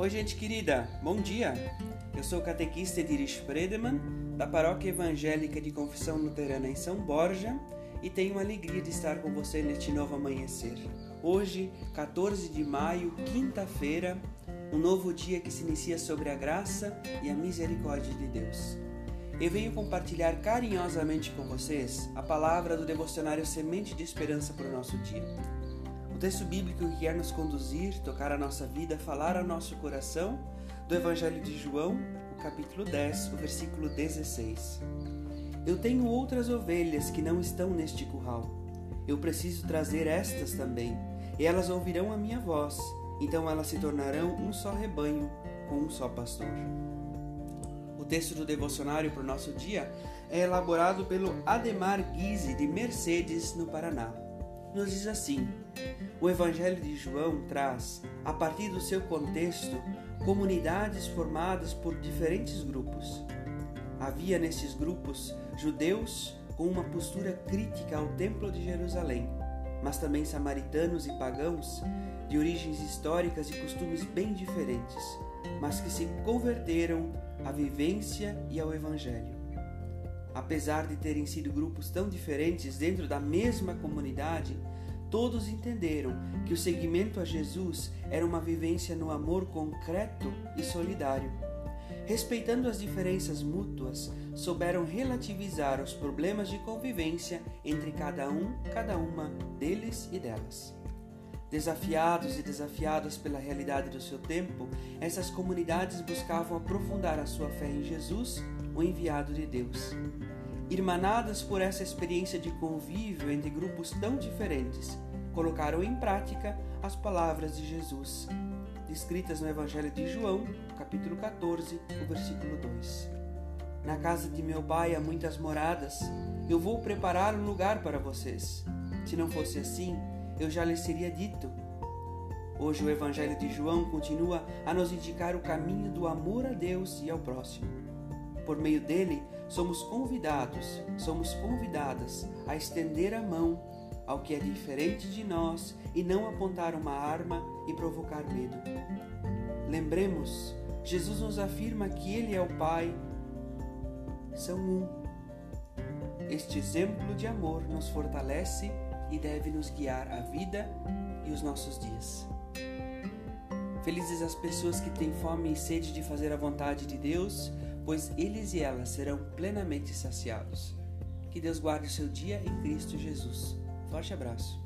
Oi, gente querida, bom dia! Eu sou o catequista Edirish Fredeman, da Paróquia Evangélica de Confissão Luterana em São Borja, e tenho a alegria de estar com você neste novo amanhecer. Hoje, 14 de maio, quinta-feira, um novo dia que se inicia sobre a graça e a misericórdia de Deus. Eu venho compartilhar carinhosamente com vocês a palavra do devocionário Semente de Esperança para o nosso dia texto bíblico que quer nos conduzir, tocar a nossa vida, falar ao nosso coração, do Evangelho de João, o capítulo 10, o versículo 16. Eu tenho outras ovelhas que não estão neste curral. Eu preciso trazer estas também, e elas ouvirão a minha voz, então elas se tornarão um só rebanho com um só pastor. O texto do devocionário para o nosso dia é elaborado pelo Ademar Guise de Mercedes, no Paraná nos diz assim: o Evangelho de João traz, a partir do seu contexto, comunidades formadas por diferentes grupos. Havia nesses grupos judeus com uma postura crítica ao Templo de Jerusalém, mas também samaritanos e pagãos de origens históricas e costumes bem diferentes, mas que se converteram à vivência e ao Evangelho. Apesar de terem sido grupos tão diferentes dentro da mesma comunidade, todos entenderam que o seguimento a Jesus era uma vivência no amor concreto e solidário. Respeitando as diferenças mútuas, souberam relativizar os problemas de convivência entre cada um, cada uma deles e delas. Desafiados e desafiadas pela realidade do seu tempo, essas comunidades buscavam aprofundar a sua fé em Jesus o enviado de Deus. Irmanadas por essa experiência de convívio entre grupos tão diferentes, colocaram em prática as palavras de Jesus, descritas no Evangelho de João, capítulo 14, o versículo 2. Na casa de meu pai há muitas moradas, eu vou preparar um lugar para vocês. Se não fosse assim, eu já lhes teria dito. Hoje o Evangelho de João continua a nos indicar o caminho do amor a Deus e ao próximo. Por meio dele, somos convidados, somos convidadas a estender a mão ao que é diferente de nós e não apontar uma arma e provocar medo. Lembremos, Jesus nos afirma que Ele é o Pai, são um. Este exemplo de amor nos fortalece e deve nos guiar a vida e os nossos dias. Felizes as pessoas que têm fome e sede de fazer a vontade de Deus, pois eles e elas serão plenamente saciados. Que Deus guarde o seu dia em Cristo Jesus. Forte abraço.